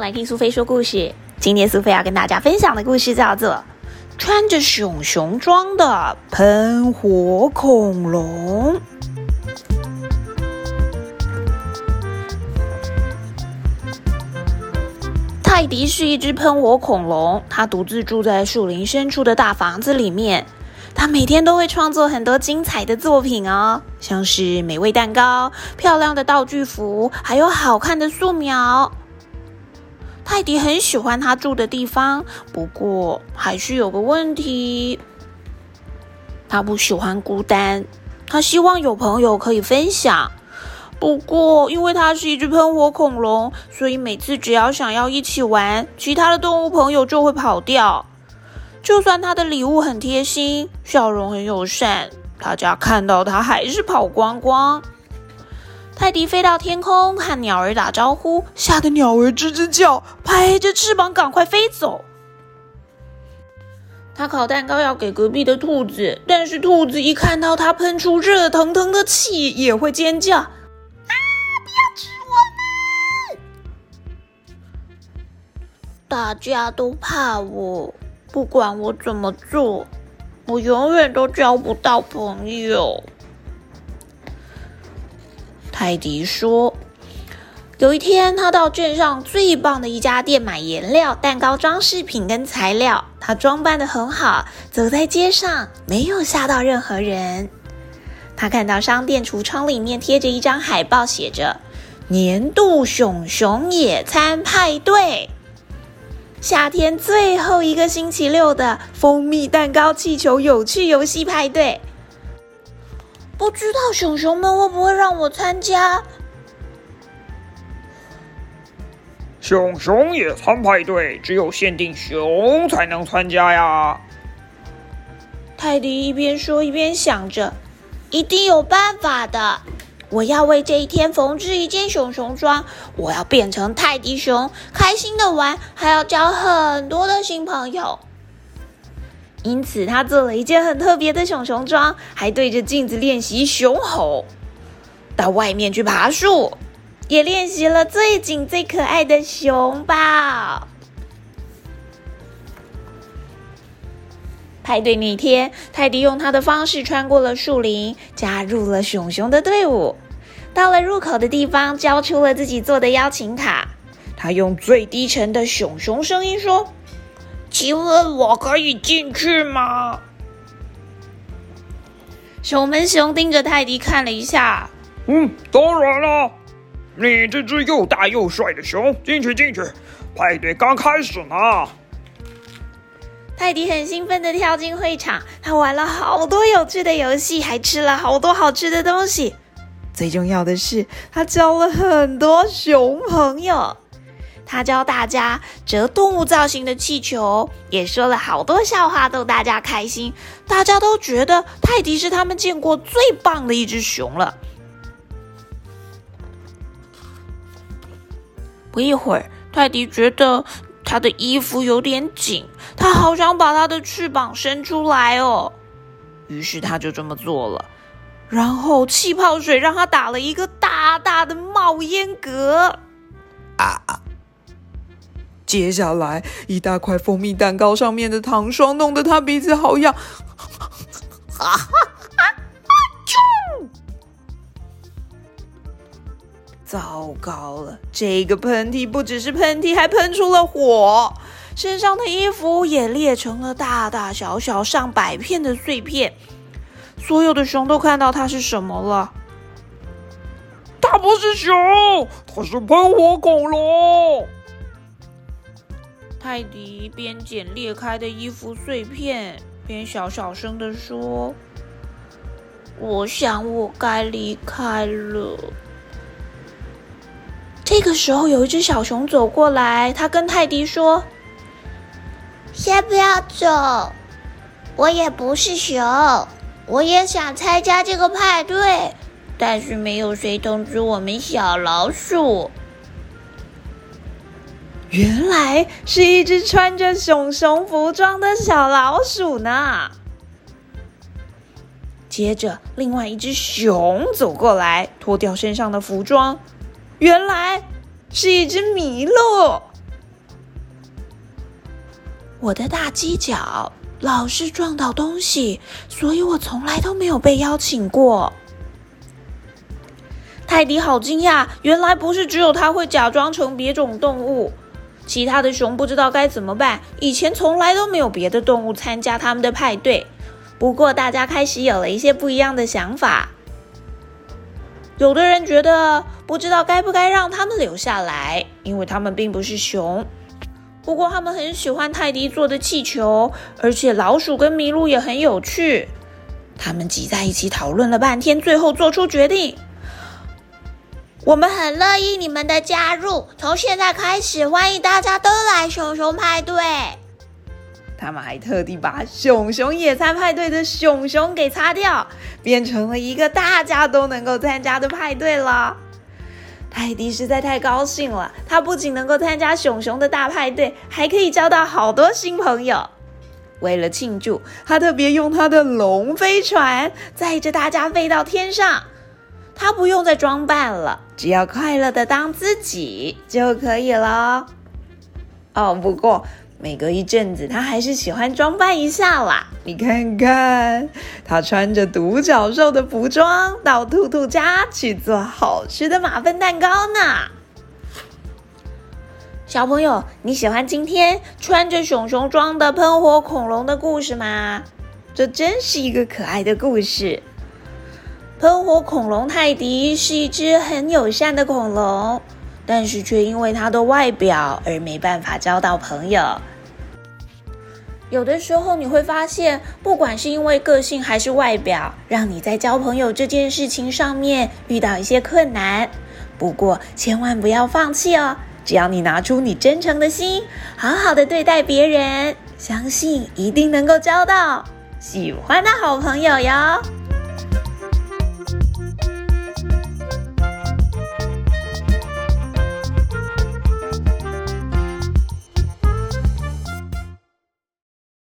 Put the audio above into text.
迎来听苏菲说故事。今天苏菲要跟大家分享的故事叫做《穿着熊熊装的喷火恐龙》。泰迪是一只喷火恐龙，它独自住在树林深处的大房子里面。它每天都会创作很多精彩的作品哦，像是美味蛋糕、漂亮的道具服，还有好看的素描。泰迪很喜欢他住的地方，不过还是有个问题，他不喜欢孤单，他希望有朋友可以分享。不过，因为他是一只喷火恐龙，所以每次只要想要一起玩，其他的动物朋友就会跑掉。就算他的礼物很贴心，笑容很友善，大家看到他还是跑光光。泰迪飞到天空和鸟儿打招呼，吓得鸟儿吱吱叫，拍着翅膀赶快飞走。他烤蛋糕要给隔壁的兔子，但是兔子一看到他喷出热腾腾的气，也会尖叫：“啊！不要吃我们！”大家都怕我。不管我怎么做，我永远都交不到朋友。泰迪说：“有一天，他到镇上最棒的一家店买颜料、蛋糕装饰品跟材料。他装扮的很好，走在街上没有吓到任何人。他看到商店橱窗里面贴着一张海报，写着‘年度熊熊野餐派对’。”夏天最后一个星期六的蜂蜜蛋糕气球有趣游戏派对，不知道熊熊们会不会让我参加？熊熊野餐派对只有限定熊才能参加呀！泰迪一边说一边想着，一定有办法的。我要为这一天缝制一件熊熊装，我要变成泰迪熊，开心的玩，还要交很多的新朋友。因此，他做了一件很特别的熊熊装，还对着镜子练习熊吼，到外面去爬树，也练习了最紧最可爱的熊抱。派对那天，泰迪用他的方式穿过了树林，加入了熊熊的队伍。到了入口的地方，交出了自己做的邀请卡。他用最低沉的熊熊声音说：“请问我可以进去吗？”熊门熊盯着泰迪看了一下，“嗯，当然了，你这只又大又帅的熊，进去进去，派对刚开始呢。”泰迪很兴奋的跳进会场，他玩了好多有趣的游戏，还吃了好多好吃的东西。最重要的是，他交了很多熊朋友。他教大家折动物造型的气球，也说了好多笑话逗大家开心。大家都觉得泰迪是他们见过最棒的一只熊了。不一会儿，泰迪觉得。他的衣服有点紧，他好想把他的翅膀伸出来哦。于是他就这么做了，然后气泡水让他打了一个大大的冒烟格。啊！接下来一大块蜂蜜蛋糕上面的糖霜弄得他鼻子好痒。啊！糟糕了！这个喷嚏不只是喷嚏，还喷出了火，身上的衣服也裂成了大大小小上百片的碎片。所有的熊都看到它是什么了？它不是熊，它是喷火恐龙。泰迪边捡裂开的衣服碎片，边小小声的说：“我想我该离开了。”这个时候，有一只小熊走过来，它跟泰迪说：“先不要走，我也不是熊，我也想参加这个派对，但是没有谁通知我们小老鼠。”原来是一只穿着熊熊服装的小老鼠呢。接着，另外一只熊走过来，脱掉身上的服装。原来是一只麋鹿，我的大犄角老是撞到东西，所以我从来都没有被邀请过。泰迪好惊讶，原来不是只有他会假装成别种动物。其他的熊不知道该怎么办，以前从来都没有别的动物参加他们的派对。不过大家开始有了一些不一样的想法。有的人觉得不知道该不该让他们留下来，因为他们并不是熊。不过他们很喜欢泰迪做的气球，而且老鼠跟麋鹿也很有趣。他们挤在一起讨论了半天，最后做出决定。我们很乐意你们的加入，从现在开始，欢迎大家都来熊熊派对。他们还特地把熊熊野餐派对的熊熊给擦掉，变成了一个大家都能够参加的派对了。泰迪实在太高兴了，他不仅能够参加熊熊的大派对，还可以交到好多新朋友。为了庆祝，他特别用他的龙飞船载着大家飞到天上。他不用再装扮了，只要快乐的当自己就可以了。哦，不过每隔一阵子，他还是喜欢装扮一下啦。你看看，他穿着独角兽的服装到兔兔家去做好吃的马粪蛋糕呢。小朋友，你喜欢今天穿着熊熊装的喷火恐龙的故事吗？这真是一个可爱的故事。喷火恐龙泰迪是一只很友善的恐龙，但是却因为它的外表而没办法交到朋友。有的时候你会发现，不管是因为个性还是外表，让你在交朋友这件事情上面遇到一些困难。不过千万不要放弃哦！只要你拿出你真诚的心，好好的对待别人，相信一定能够交到喜欢的好朋友哟。